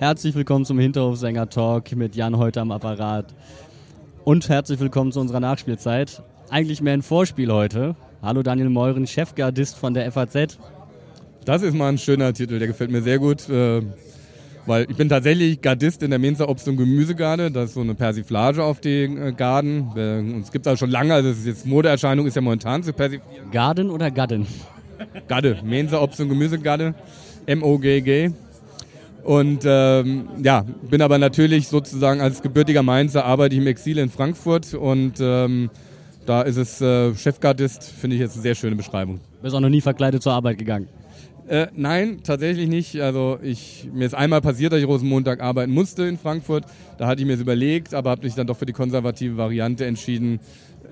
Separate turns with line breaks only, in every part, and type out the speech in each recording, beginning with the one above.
Herzlich willkommen zum Hinterhofsänger-Talk mit Jan heute am Apparat. Und herzlich willkommen zu unserer Nachspielzeit. Eigentlich mehr ein Vorspiel heute. Hallo Daniel Meuren, Chefgardist von der FAZ.
Das ist mal ein schöner Titel, der gefällt mir sehr gut. Äh, weil ich bin tatsächlich Gardist in der Mensa Obst- und Gemüsegarde. Das ist so eine Persiflage auf die äh, Garden. Äh, uns gibt es auch schon lange, also das ist jetzt Modeerscheinung, ist ja momentan zu persiflieren.
Garden oder Gadden?
Garde, Mensa Obst- und Gemüsegarde. M-O-G-G. Und ähm, ja, bin aber natürlich sozusagen als gebürtiger Mainzer arbeite ich im Exil in Frankfurt und ähm, da ist es äh, Chefgardist, finde ich jetzt eine sehr schöne Beschreibung.
Bist auch noch nie verkleidet zur Arbeit gegangen?
Äh, nein, tatsächlich nicht. Also ich, mir ist einmal passiert, dass ich Rosenmontag arbeiten musste in Frankfurt. Da hatte ich mir es überlegt, aber habe mich dann doch für die konservative Variante entschieden,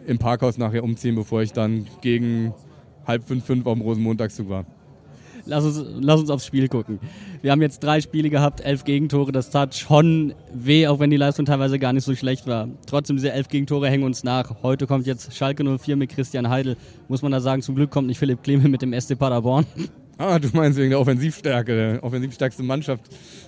im Parkhaus nachher umziehen, bevor ich dann gegen halb fünf, fünf auf dem Rosenmontagszug war.
Lass uns, lass uns aufs Spiel gucken. Wir haben jetzt drei Spiele gehabt, elf Gegentore. Das tat schon weh, auch wenn die Leistung teilweise gar nicht so schlecht war. Trotzdem, diese elf Gegentore hängen uns nach. Heute kommt jetzt Schalke 04 mit Christian Heidel. Muss man da sagen, zum Glück kommt nicht Philipp Kleme mit dem SC Paderborn.
Ah, du meinst wegen der Offensivstärke, der offensivstärkste Mannschaft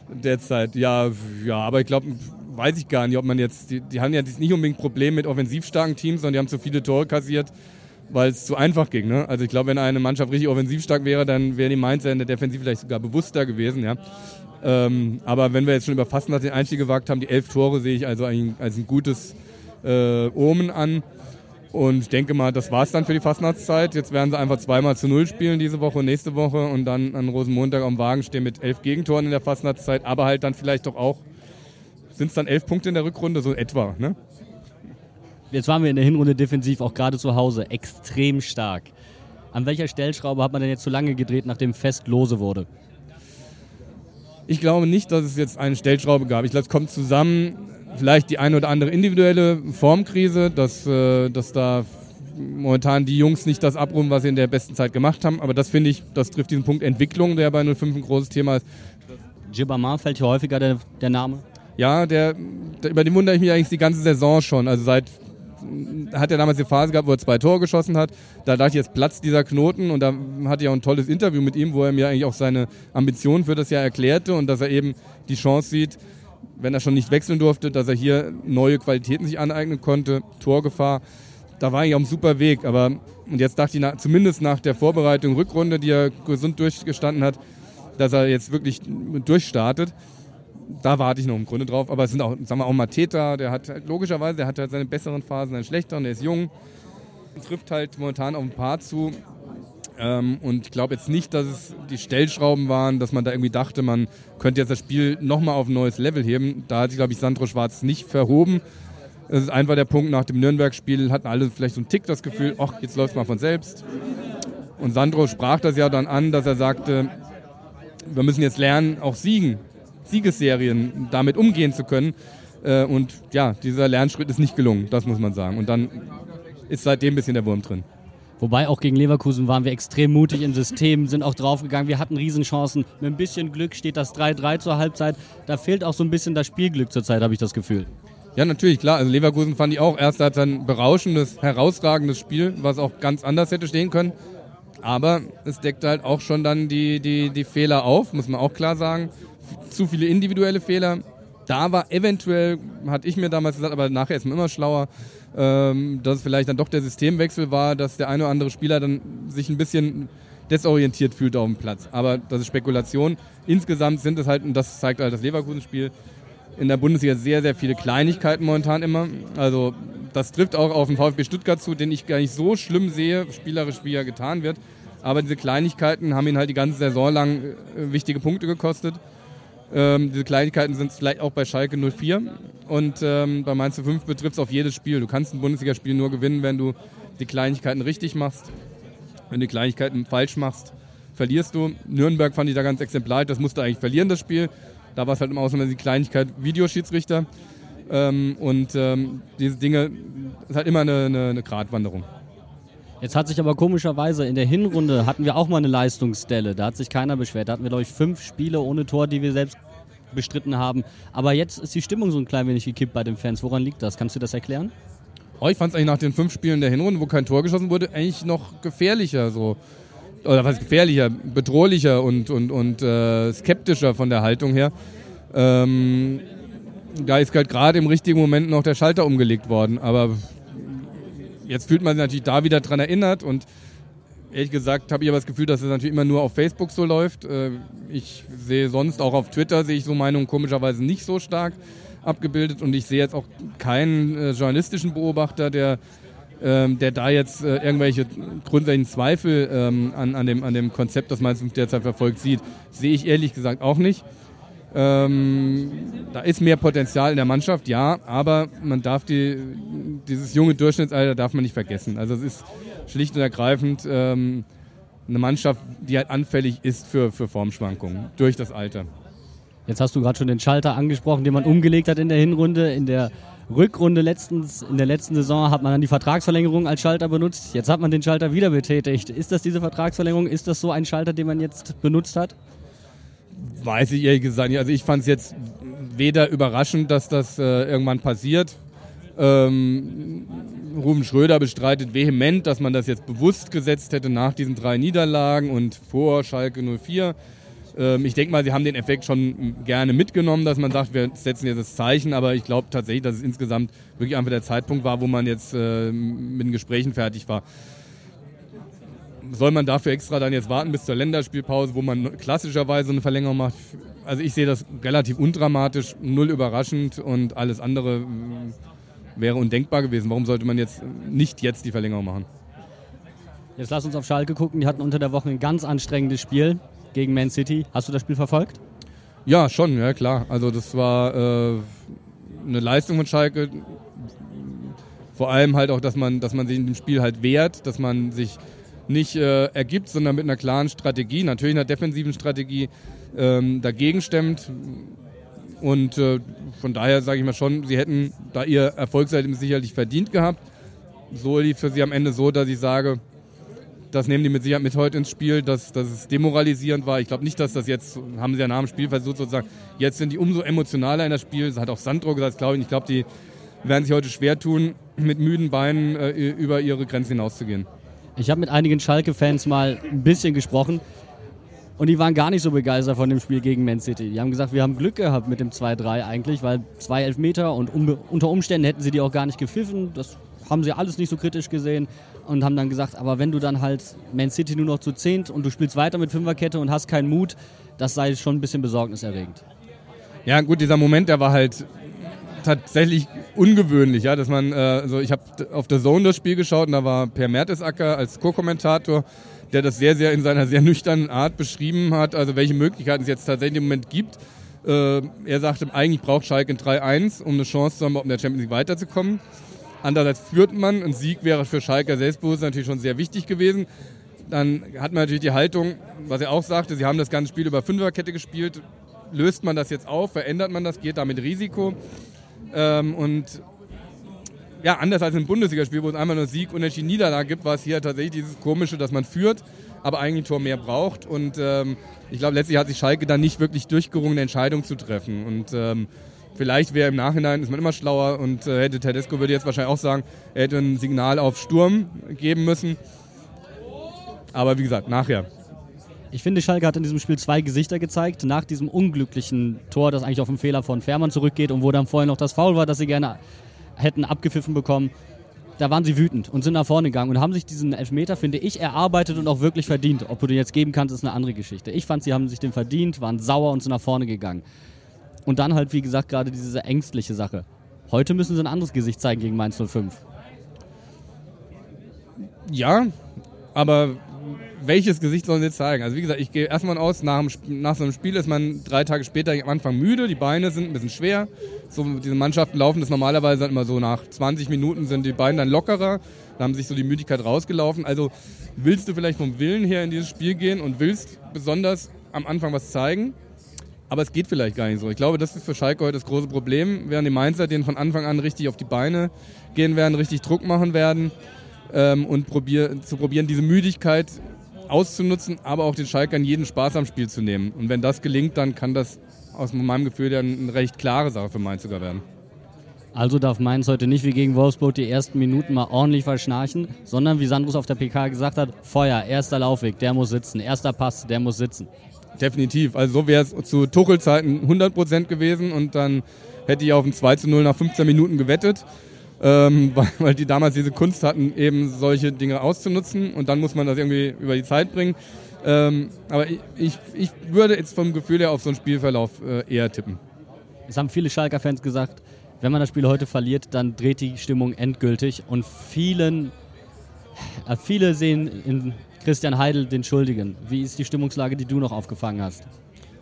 derzeit. Ja, ja, aber ich glaube, weiß ich gar nicht, ob man jetzt, die, die haben ja nicht unbedingt Probleme mit offensivstarken Teams, sondern die haben zu viele Tore kassiert weil es zu einfach ging. Ne? Also ich glaube, wenn eine Mannschaft richtig offensivstark wäre, dann wären die Mainzer in der Defensive vielleicht sogar bewusster gewesen. Ja? Ähm, aber wenn wir jetzt schon über Fastnacht den Einstieg gewagt haben, die elf Tore sehe ich also ein, als ein gutes äh, Omen an. Und ich denke mal, das war es dann für die Fastnachtszeit. Jetzt werden sie einfach zweimal zu null spielen diese Woche und nächste Woche und dann an Rosenmontag am Wagen stehen mit elf Gegentoren in der Fastnachtszeit, aber halt dann vielleicht doch auch, sind es dann elf Punkte in der Rückrunde, so etwa. Ne?
Jetzt waren wir in der Hinrunde defensiv, auch gerade zu Hause, extrem stark. An welcher Stellschraube hat man denn jetzt so lange gedreht, nachdem Fest lose wurde?
Ich glaube nicht, dass es jetzt eine Stellschraube gab. Ich glaube, es kommt zusammen, vielleicht die eine oder andere individuelle Formkrise, dass, äh, dass da momentan die Jungs nicht das abrufen, was sie in der besten Zeit gemacht haben. Aber das finde ich, das trifft diesen Punkt Entwicklung, der bei 05 ein großes Thema ist.
Gibamar fällt hier häufiger der, der Name?
Ja, der, der, über den wundere ich mich eigentlich die ganze Saison schon. Also seit hat er damals die Phase gehabt, wo er zwei Tore geschossen hat. Da dachte ich, jetzt platzt dieser Knoten und da hatte ich auch ein tolles Interview mit ihm, wo er mir eigentlich auch seine Ambitionen für das Jahr erklärte und dass er eben die Chance sieht, wenn er schon nicht wechseln durfte, dass er hier neue Qualitäten sich aneignen konnte, Torgefahr. Da war ich auf einem super Weg, aber und jetzt dachte ich, na, zumindest nach der Vorbereitung, Rückrunde, die er gesund durchgestanden hat, dass er jetzt wirklich durchstartet da warte ich noch im Grunde drauf. Aber es sind auch, sagen wir auch Mateta, der hat halt, logischerweise, der hat halt seine besseren Phasen, seine schlechteren, der ist jung, trifft halt momentan auf ein paar zu. Ähm, und ich glaube jetzt nicht, dass es die Stellschrauben waren, dass man da irgendwie dachte, man könnte jetzt das Spiel nochmal auf ein neues Level heben. Da hat sich, glaube ich, Sandro Schwarz nicht verhoben. Das ist einfach der Punkt, nach dem Nürnberg-Spiel hatten alle vielleicht so einen Tick das Gefühl, ach, jetzt läuft es mal von selbst. Und Sandro sprach das ja dann an, dass er sagte, wir müssen jetzt lernen, auch siegen. Siegesserien damit umgehen zu können. Äh, und ja, dieser Lernschritt ist nicht gelungen, das muss man sagen. Und dann ist seitdem ein bisschen der Wurm drin.
Wobei auch gegen Leverkusen waren wir extrem mutig im System, sind auch draufgegangen. Wir hatten Riesenchancen. Mit ein bisschen Glück steht das 3-3 zur Halbzeit. Da fehlt auch so ein bisschen das Spielglück zurzeit, habe ich das Gefühl.
Ja, natürlich, klar. Also Leverkusen fand ich auch erst als ein berauschendes, herausragendes Spiel, was auch ganz anders hätte stehen können. Aber es deckt halt auch schon dann die, die, die Fehler auf, muss man auch klar sagen zu viele individuelle Fehler. Da war eventuell, hatte ich mir damals gesagt, aber nachher ist man immer schlauer, ähm, dass es vielleicht dann doch der Systemwechsel war, dass der eine oder andere Spieler dann sich ein bisschen desorientiert fühlt auf dem Platz. Aber das ist Spekulation. Insgesamt sind es halt, und das zeigt halt das Leverkusen-Spiel, in der Bundesliga sehr, sehr viele Kleinigkeiten momentan immer. Also das trifft auch auf den VfB Stuttgart zu, den ich gar nicht so schlimm sehe, spielerisch wie er getan wird. Aber diese Kleinigkeiten haben ihn halt die ganze Saison lang äh, wichtige Punkte gekostet. Ähm, diese Kleinigkeiten sind vielleicht auch bei Schalke 04 und ähm, bei Mainz 5 betrifft es auf jedes Spiel. Du kannst ein Bundesligaspiel nur gewinnen, wenn du die Kleinigkeiten richtig machst. Wenn du die Kleinigkeiten falsch machst, verlierst du. Nürnberg fand ich da ganz exemplarisch, das musste eigentlich verlieren, das Spiel. Da war es halt immer aus, die Kleinigkeit Videoschiedsrichter. Ähm, und ähm, diese Dinge ist halt immer eine, eine, eine Gratwanderung.
Jetzt hat sich aber komischerweise in der Hinrunde hatten wir auch mal eine Leistungsstelle. Da hat sich keiner beschwert. Da hatten wir, glaube ich, fünf Spiele ohne Tor, die wir selbst bestritten haben. Aber jetzt ist die Stimmung so ein klein wenig gekippt bei den Fans. Woran liegt das? Kannst du das erklären?
Oh, ich fand es eigentlich nach den fünf Spielen der Hinrunde, wo kein Tor geschossen wurde, eigentlich noch gefährlicher. So. Oder was gefährlicher, bedrohlicher und, und, und äh, skeptischer von der Haltung her. Ähm, da ist halt gerade im richtigen Moment noch der Schalter umgelegt worden. Aber jetzt fühlt man sich natürlich da wieder dran erinnert und ehrlich gesagt habe ich aber das Gefühl, dass es natürlich immer nur auf Facebook so läuft. Äh, ich sehe sonst auch auf Twitter sehe ich so Meinungen komischerweise nicht so stark abgebildet und ich sehe jetzt auch keinen äh, journalistischen Beobachter, der ähm, der da jetzt äh, irgendwelche grundsätzlichen Zweifel ähm, an, an, dem, an dem Konzept, das Mainz derzeit verfolgt, sieht, sehe ich ehrlich gesagt auch nicht. Ähm, da ist mehr Potenzial in der Mannschaft, ja, aber man darf die, dieses junge Durchschnittsalter darf man nicht vergessen. Also es ist schlicht und ergreifend ähm, eine Mannschaft, die halt anfällig ist für, für Formschwankungen durch das Alter.
Jetzt hast du gerade schon den Schalter angesprochen, den man umgelegt hat in der Hinrunde. In der Rückrunde letztens, in der letzten Saison hat man dann die Vertragsverlängerung als Schalter benutzt. Jetzt hat man den Schalter wieder betätigt. Ist das diese Vertragsverlängerung? Ist das so ein Schalter, den man jetzt benutzt hat?
Weiß ich ehrlich gesagt nicht. Also ich fand es jetzt weder überraschend, dass das äh, irgendwann passiert. Ähm, Ruben Schröder bestreitet vehement, dass man das jetzt bewusst gesetzt hätte nach diesen drei Niederlagen und vor Schalke 04. Ähm, ich denke mal, sie haben den Effekt schon gerne mitgenommen, dass man sagt, wir setzen jetzt das Zeichen, aber ich glaube tatsächlich, dass es insgesamt wirklich einfach der Zeitpunkt war, wo man jetzt äh, mit den Gesprächen fertig war soll man dafür extra dann jetzt warten bis zur Länderspielpause, wo man klassischerweise eine Verlängerung macht? Also ich sehe das relativ undramatisch, null überraschend und alles andere mm, wäre undenkbar gewesen. Warum sollte man jetzt nicht jetzt die Verlängerung machen?
Jetzt lass uns auf Schalke gucken. Die hatten unter der Woche ein ganz anstrengendes Spiel gegen Man City. Hast du das Spiel verfolgt?
Ja, schon, ja klar. Also das war äh, eine Leistung von Schalke. Vor allem halt auch, dass man, dass man sich in dem Spiel halt wehrt, dass man sich nicht äh, ergibt, sondern mit einer klaren Strategie, natürlich einer defensiven Strategie ähm, dagegen stemmt. Und äh, von daher sage ich mal schon, sie hätten da ihr Erfolgserlebnis sicherlich verdient gehabt. So lief für sie am Ende so, dass ich sage, das nehmen die mit Sicherheit mit heute ins Spiel, dass, dass es demoralisierend war. Ich glaube nicht, dass das jetzt, haben sie ja nach dem Spiel versucht sozusagen, jetzt sind die umso emotionaler in das Spiel. Das hat auch Sandro gesagt, glaube ich. Ich glaube, die werden sich heute schwer tun, mit müden Beinen äh, über ihre Grenzen hinauszugehen.
Ich habe mit einigen Schalke-Fans mal ein bisschen gesprochen und die waren gar nicht so begeistert von dem Spiel gegen Man City. Die haben gesagt, wir haben Glück gehabt mit dem 2-3 eigentlich, weil zwei Elfmeter und unter Umständen hätten sie die auch gar nicht gepfiffen. Das haben sie alles nicht so kritisch gesehen und haben dann gesagt, aber wenn du dann halt Man City nur noch zu zehnt und du spielst weiter mit Fünferkette und hast keinen Mut, das sei schon ein bisschen besorgniserregend.
Ja, gut, dieser Moment, der war halt tatsächlich ungewöhnlich, ja, dass man, äh, also ich habe auf der Zone das Spiel geschaut und da war Per Mertesacker als Co-Kommentator, der das sehr, sehr in seiner sehr nüchternen Art beschrieben hat, also welche Möglichkeiten es jetzt tatsächlich im Moment gibt. Äh, er sagte, eigentlich braucht Schalke ein 3-1, um eine Chance zu haben, um der Champions League weiterzukommen. Andererseits führt man, ein Sieg wäre für Schalke Selbstbewusstsein natürlich schon sehr wichtig gewesen. Dann hat man natürlich die Haltung, was er auch sagte, sie haben das ganze Spiel über Fünferkette gespielt. Löst man das jetzt auf, verändert man das, geht da mit Risiko? Ähm, und ja, anders als im Bundesligaspiel, wo es einmal nur Sieg, Unentschieden, Niederlage gibt, war es hier tatsächlich dieses Komische, dass man führt, aber eigentlich ein Tor mehr braucht. Und ähm, ich glaube, letztlich hat sich Schalke dann nicht wirklich durchgerungen, eine Entscheidung zu treffen. Und ähm, vielleicht wäre im Nachhinein, ist man immer schlauer und äh, hätte Tedesco würde jetzt wahrscheinlich auch sagen, er hätte ein Signal auf Sturm geben müssen. Aber wie gesagt, nachher.
Ich finde, Schalke hat in diesem Spiel zwei Gesichter gezeigt. Nach diesem unglücklichen Tor, das eigentlich auf den Fehler von Fährmann zurückgeht und wo dann vorher noch das Foul war, das sie gerne hätten abgepfiffen bekommen. Da waren sie wütend und sind nach vorne gegangen und haben sich diesen Elfmeter, finde ich, erarbeitet und auch wirklich verdient. Ob du den jetzt geben kannst, ist eine andere Geschichte. Ich fand, sie haben sich den verdient, waren sauer und sind nach vorne gegangen. Und dann halt, wie gesagt, gerade diese ängstliche Sache. Heute müssen sie ein anderes Gesicht zeigen gegen Mainz 05.
Ja, aber welches Gesicht sollen sie jetzt zeigen? Also wie gesagt, ich gehe erstmal aus, nach, nach, so einem Spiel ist man drei Tage später am Anfang müde, die Beine sind ein bisschen schwer. So, diese Mannschaften laufen das normalerweise immer so nach 20 Minuten sind die Beine dann lockerer, da haben sich so die Müdigkeit rausgelaufen. Also willst du vielleicht vom Willen her in dieses Spiel gehen und willst besonders am Anfang was zeigen, aber es geht vielleicht gar nicht so. Ich glaube, das ist für Schalke heute das große Problem, während die Mainzer den von Anfang an richtig auf die Beine gehen werden, richtig Druck machen werden ähm, und probier, zu probieren, diese Müdigkeit auszunutzen, aber auch den Schalkern jeden Spaß am Spiel zu nehmen. Und wenn das gelingt, dann kann das aus meinem Gefühl dann eine recht klare Sache für Mainz sogar werden.
Also darf Mainz heute nicht wie gegen Wolfsburg die ersten Minuten mal ordentlich verschnarchen, sondern wie Sandrus auf der PK gesagt hat, Feuer, erster Laufweg, der muss sitzen, erster Pass, der muss sitzen.
Definitiv. Also so wäre es zu Tuchelzeiten 100% gewesen und dann hätte ich auf ein 2 zu 0 nach 15 Minuten gewettet, ähm, weil, weil die damals diese Kunst hatten, eben solche Dinge auszunutzen und dann muss man das irgendwie über die Zeit bringen. Ähm, aber ich, ich, ich, würde jetzt vom Gefühl her auf so einen Spielverlauf äh, eher tippen.
Es haben viele Schalker-Fans gesagt, wenn man das Spiel heute verliert, dann dreht die Stimmung endgültig und vielen, äh, viele sehen in Christian Heidel den Schuldigen. Wie ist die Stimmungslage, die du noch aufgefangen hast?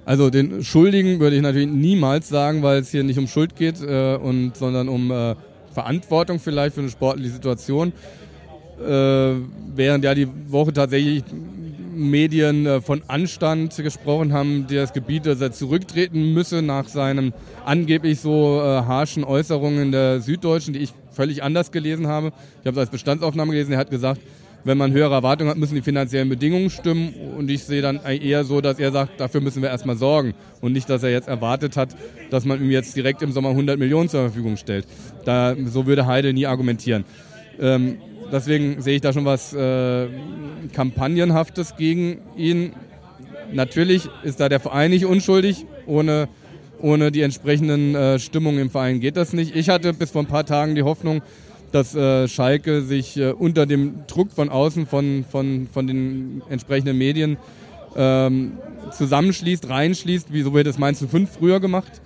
Also den Schuldigen würde ich natürlich niemals sagen, weil es hier nicht um Schuld geht, äh, und, sondern um äh, Verantwortung vielleicht für eine sportliche Situation. Äh, während ja die Woche tatsächlich Medien äh, von Anstand gesprochen haben, der das Gebiet, dass er zurücktreten müsse nach seinen angeblich so äh, harschen Äußerungen der Süddeutschen, die ich völlig anders gelesen habe. Ich habe es als Bestandsaufnahme gelesen. Er hat gesagt, wenn man höhere Erwartungen hat, müssen die finanziellen Bedingungen stimmen. Und ich sehe dann eher so, dass er sagt, dafür müssen wir erstmal sorgen. Und nicht, dass er jetzt erwartet hat, dass man ihm jetzt direkt im Sommer 100 Millionen zur Verfügung stellt. Da, so würde Heidel nie argumentieren. Ähm, deswegen sehe ich da schon was äh, Kampagnenhaftes gegen ihn. Natürlich ist da der Verein nicht unschuldig. Ohne, ohne die entsprechenden äh, Stimmungen im Verein geht das nicht. Ich hatte bis vor ein paar Tagen die Hoffnung, dass äh, Schalke sich äh, unter dem Druck von außen, von, von, von den entsprechenden Medien ähm, zusammenschließt, reinschließt, wie so wird es Mainz 5 früher gemacht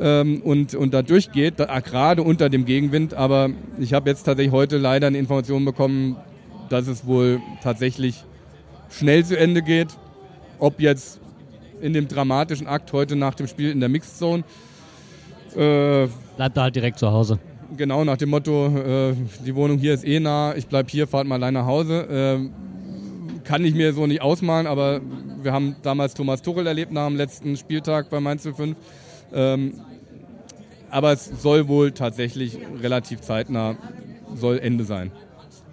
ähm, und, und da durchgeht, da, gerade unter dem Gegenwind. Aber ich habe jetzt tatsächlich heute leider eine Information bekommen, dass es wohl tatsächlich schnell zu Ende geht. Ob jetzt in dem dramatischen Akt heute nach dem Spiel in der Mixed Zone.
Äh, Bleibt da halt direkt zu Hause.
Genau, nach dem Motto, äh, die Wohnung hier ist eh nah, ich bleib hier, fahrt mal allein nach Hause. Äh, kann ich mir so nicht ausmalen, aber wir haben damals Thomas Tuchel erlebt nach dem letzten Spieltag bei Mainz 05. Ähm, aber es soll wohl tatsächlich relativ zeitnah soll Ende sein.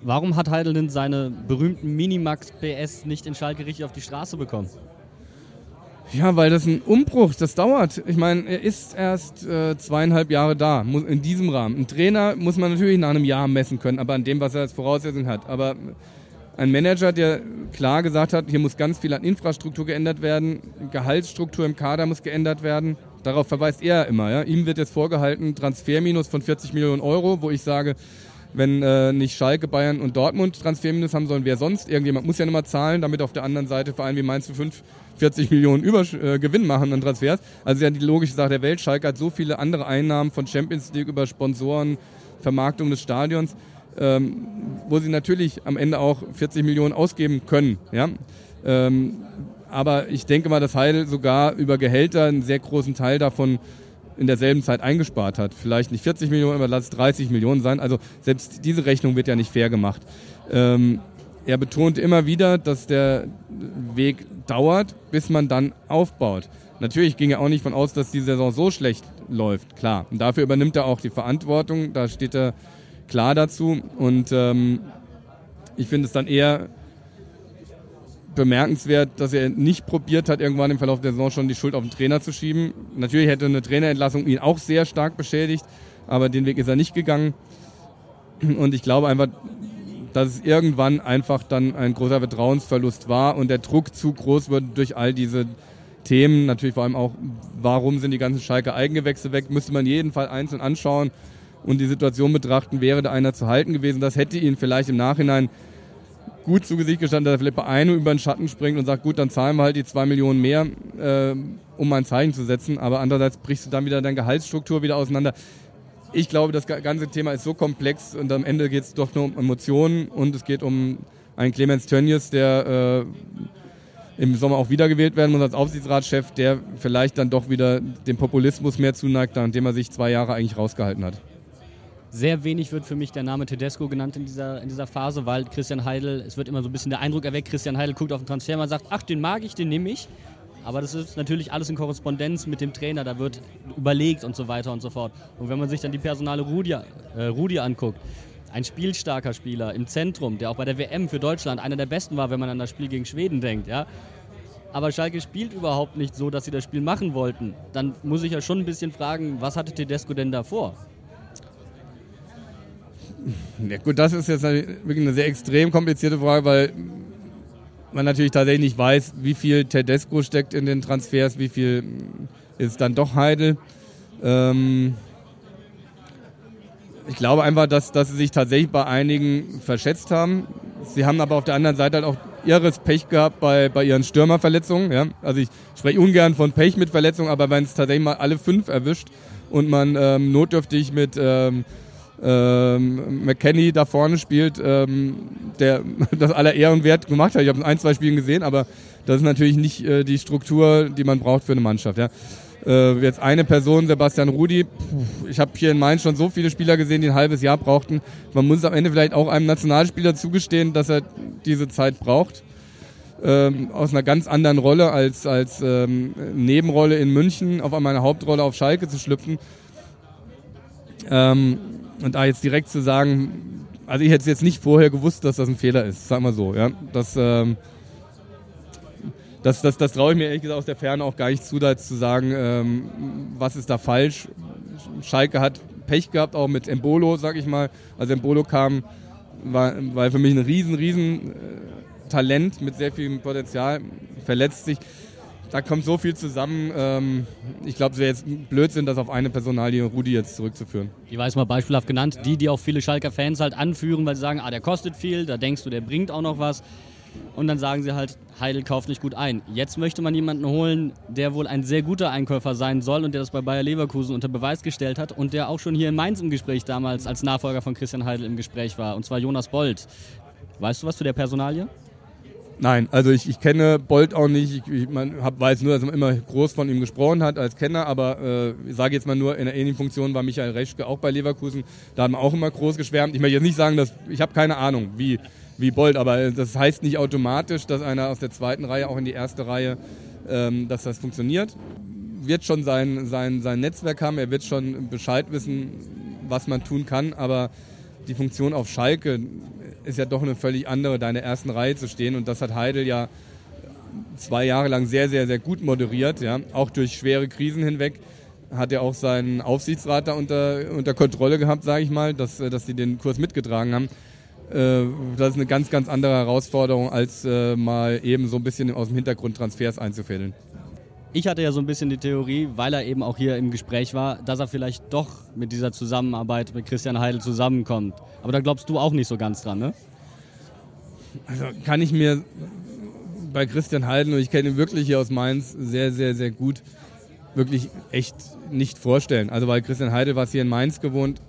Warum hat Heidel denn seine berühmten Minimax PS nicht in Schalke richtig auf die Straße bekommen?
Ja, weil das ein Umbruch, das dauert. Ich meine, er ist erst äh, zweieinhalb Jahre da, in diesem Rahmen. Ein Trainer muss man natürlich nach einem Jahr messen können, aber an dem, was er als Voraussetzung hat. Aber ein Manager, der klar gesagt hat, hier muss ganz viel an Infrastruktur geändert werden, Gehaltsstruktur im Kader muss geändert werden. Darauf verweist er immer. Ja. Ihm wird jetzt vorgehalten, Transferminus von 40 Millionen Euro, wo ich sage, wenn äh, nicht Schalke, Bayern und Dortmund Transferminus haben sollen, wer sonst? Irgendjemand muss ja nochmal zahlen, damit auf der anderen Seite Verein wie Mainz für 40 Millionen Über äh, Gewinn machen an Transfers. Also ja die logische Sache der Welt. Schalke hat so viele andere Einnahmen von Champions League über Sponsoren, Vermarktung des Stadions, ähm, wo sie natürlich am Ende auch 40 Millionen ausgeben können. Ja? Ähm, aber ich denke mal, dass Heidel sogar über Gehälter einen sehr großen Teil davon in derselben Zeit eingespart hat. Vielleicht nicht 40 Millionen, aber lass es 30 Millionen sein. Also selbst diese Rechnung wird ja nicht fair gemacht. Ähm, er betont immer wieder, dass der Weg dauert, bis man dann aufbaut. Natürlich ging er auch nicht von aus, dass die Saison so schlecht läuft, klar. Und dafür übernimmt er auch die Verantwortung, da steht er klar dazu. Und ähm, ich finde es dann eher bemerkenswert, dass er nicht probiert hat, irgendwann im Verlauf der Saison schon die Schuld auf den Trainer zu schieben. Natürlich hätte eine Trainerentlassung ihn auch sehr stark beschädigt, aber den Weg ist er nicht gegangen. Und ich glaube einfach, dass es irgendwann einfach dann ein großer Vertrauensverlust war und der Druck zu groß wird durch all diese Themen. Natürlich vor allem auch, warum sind die ganzen Schalke Eigengewächse weg, müsste man jeden Fall einzeln anschauen und die Situation betrachten, wäre da einer zu halten gewesen. Das hätte ihn vielleicht im Nachhinein gut zu Gesicht gestanden, dass er vielleicht bei über den Schatten springt und sagt, gut, dann zahlen wir halt die zwei Millionen mehr, äh, um ein Zeichen zu setzen. Aber andererseits brichst du dann wieder deine Gehaltsstruktur wieder auseinander. Ich glaube, das ganze Thema ist so komplex und am Ende geht es doch nur um Emotionen und es geht um einen Clemens Tönnies, der äh, im Sommer auch wiedergewählt werden muss als Aufsichtsratschef, der vielleicht dann doch wieder dem Populismus mehr zuneigt, nachdem er sich zwei Jahre eigentlich rausgehalten hat.
Sehr wenig wird für mich der Name Tedesco genannt in dieser, in dieser Phase, weil Christian Heidel, es wird immer so ein bisschen der Eindruck erweckt, Christian Heidel guckt auf den Transfer und sagt, ach, den mag ich, den nehme ich. Aber das ist natürlich alles in Korrespondenz mit dem Trainer, da wird überlegt und so weiter und so fort. Und wenn man sich dann die Personale Rudi, äh, Rudi anguckt, ein spielstarker Spieler im Zentrum, der auch bei der WM für Deutschland einer der besten war, wenn man an das Spiel gegen Schweden denkt, ja. Aber Schalke spielt überhaupt nicht so, dass sie das Spiel machen wollten. Dann muss ich ja schon ein bisschen fragen, was hatte Tedesco denn davor?
Ja gut, das ist jetzt wirklich eine sehr extrem komplizierte Frage, weil man natürlich tatsächlich nicht weiß, wie viel Tedesco steckt in den Transfers, wie viel ist dann doch Heidel. Ähm, ich glaube einfach, dass, dass sie sich tatsächlich bei einigen verschätzt haben. Sie haben aber auf der anderen Seite halt auch irres Pech gehabt bei, bei ihren Stürmerverletzungen. Ja? Also ich spreche ungern von Pech mit Verletzungen, aber wenn es tatsächlich mal alle fünf erwischt und man ähm, notdürftig mit ähm, ähm, McKenny da vorne spielt, ähm, der das aller Ehren wert gemacht hat. Ich habe ein, zwei Spielen gesehen, aber das ist natürlich nicht äh, die Struktur, die man braucht für eine Mannschaft. Ja. Äh, jetzt eine Person, Sebastian Rudi. Ich habe hier in Mainz schon so viele Spieler gesehen, die ein halbes Jahr brauchten. Man muss am Ende vielleicht auch einem Nationalspieler zugestehen, dass er diese Zeit braucht. Ähm, aus einer ganz anderen Rolle als, als ähm, Nebenrolle in München auf einmal eine Hauptrolle auf Schalke zu schlüpfen. Ähm, und da jetzt direkt zu sagen, also ich hätte jetzt nicht vorher gewusst, dass das ein Fehler ist, sag mal so, ja. Das, ähm, das, das, das traue ich mir ehrlich gesagt aus der Ferne auch gar nicht zu, da jetzt zu sagen, ähm, was ist da falsch. Schalke hat Pech gehabt, auch mit Embolo, sag ich mal. Also Embolo kam, war, war für mich ein riesen, riesen äh, Talent mit sehr viel Potenzial, verletzt sich da kommt so viel zusammen. Ähm, ich glaube, es wäre jetzt Blödsinn, das auf eine Personalie Rudi jetzt zurückzuführen.
Die jetzt mal beispielhaft genannt. Die, die auch viele Schalker Fans halt anführen, weil sie sagen, ah, der kostet viel, da denkst du, der bringt auch noch was. Und dann sagen sie halt, Heidel kauft nicht gut ein. Jetzt möchte man jemanden holen, der wohl ein sehr guter Einkäufer sein soll und der das bei Bayer Leverkusen unter Beweis gestellt hat und der auch schon hier in Mainz im Gespräch damals als Nachfolger von Christian Heidel im Gespräch war. Und zwar Jonas Bold. Weißt du was zu der Personalie?
Nein, also ich, ich kenne Bolt auch nicht. Ich, ich man hab, weiß nur, dass man immer groß von ihm gesprochen hat als Kenner, aber äh, ich sage jetzt mal nur, in der ähnlichen Funktion war Michael Reschke auch bei Leverkusen. Da hat man auch immer groß geschwärmt. Ich möchte jetzt nicht sagen, dass ich habe keine Ahnung, wie, wie Bolt, aber das heißt nicht automatisch, dass einer aus der zweiten Reihe auch in die erste Reihe, ähm, dass das funktioniert. Wird schon sein, sein, sein Netzwerk haben, er wird schon Bescheid wissen, was man tun kann, aber die Funktion auf Schalke ist ja doch eine völlig andere, da in der ersten Reihe zu stehen. Und das hat Heidel ja zwei Jahre lang sehr, sehr, sehr gut moderiert, ja. Auch durch schwere Krisen hinweg hat er auch seinen Aufsichtsrat da unter, unter Kontrolle gehabt, sage ich mal, dass, dass sie den Kurs mitgetragen haben. Äh, das ist eine ganz, ganz andere Herausforderung, als äh, mal eben so ein bisschen aus dem Hintergrund Transfers einzufädeln.
Ich hatte ja so ein bisschen die Theorie, weil er eben auch hier im Gespräch war, dass er vielleicht doch mit dieser Zusammenarbeit mit Christian Heidel zusammenkommt. Aber da glaubst du auch nicht so ganz dran, ne?
Also kann ich mir bei Christian Heidel, und ich kenne ihn wirklich hier aus Mainz sehr, sehr, sehr gut, wirklich echt nicht vorstellen. Also weil Christian Heidel war hier in Mainz gewohnt,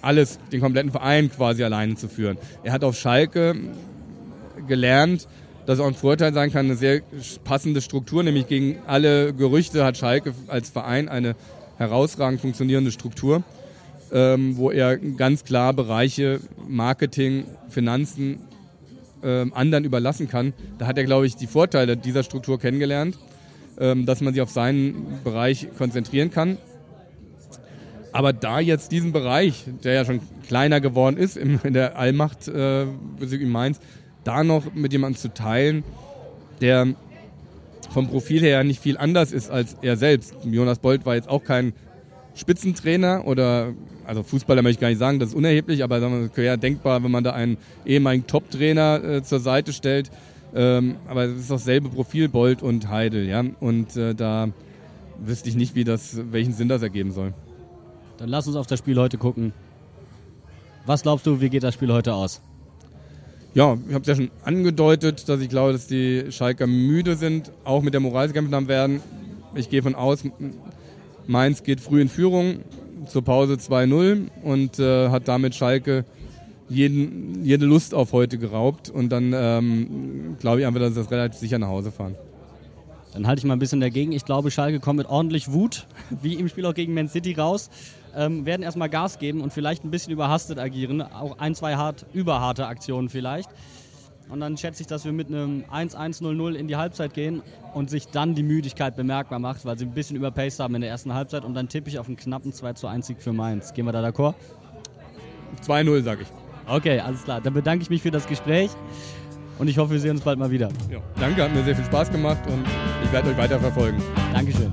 alles, den kompletten Verein quasi alleine zu führen. Er hat auf Schalke gelernt, das auch ein Vorteil sein kann, eine sehr passende Struktur, nämlich gegen alle Gerüchte hat Schalke als Verein eine herausragend funktionierende Struktur, ähm, wo er ganz klar Bereiche Marketing, Finanzen ähm, anderen überlassen kann. Da hat er, glaube ich, die Vorteile dieser Struktur kennengelernt, ähm, dass man sich auf seinen Bereich konzentrieren kann. Aber da jetzt diesen Bereich, der ja schon kleiner geworden ist in, der Allmacht äh, in Mainz, da noch mit jemandem zu teilen, der vom Profil her nicht viel anders ist als er selbst. Jonas Bolt war jetzt auch kein Spitzentrainer oder, also Fußballer möchte ich gar nicht sagen, das ist unerheblich, aber es wäre ja denkbar, wenn man da einen ehemaligen Top-Trainer äh, zur Seite stellt. Ähm, aber es ist dasselbe Profil, Bolt und Heidel, ja. Und äh, da wüsste ich nicht, wie das, welchen Sinn das ergeben soll.
Dann lass uns auf das Spiel heute gucken. Was glaubst du, wie geht das Spiel heute aus?
Ja, ich habe es ja schon angedeutet, dass ich glaube, dass die Schalker müde sind, auch mit der Moral gekämpft haben werden. Ich gehe von aus, Mainz geht früh in Führung, zur Pause 2-0 und äh, hat damit Schalke jeden, jede Lust auf heute geraubt. Und dann ähm, glaube ich einfach, dass sie das relativ sicher nach Hause fahren.
Dann halte ich mal ein bisschen dagegen. Ich glaube, Schalke kommt mit ordentlich Wut, wie im Spiel auch gegen Man City raus ähm, werden erstmal Gas geben und vielleicht ein bisschen überhastet agieren. Auch ein, zwei hart, überharte Aktionen vielleicht. Und dann schätze ich, dass wir mit einem 1-1-0-0 in die Halbzeit gehen und sich dann die Müdigkeit bemerkbar macht, weil sie ein bisschen überpaced haben in der ersten Halbzeit. Und dann tippe ich auf einen knappen 2-1-Sieg für Mainz. Gehen wir da d'accord?
2-0, sage ich.
Okay, alles klar. Dann bedanke ich mich für das Gespräch und ich hoffe, wir sehen uns bald mal wieder.
Ja, danke, hat mir sehr viel Spaß gemacht und ich werde euch weiter verfolgen.
Dankeschön.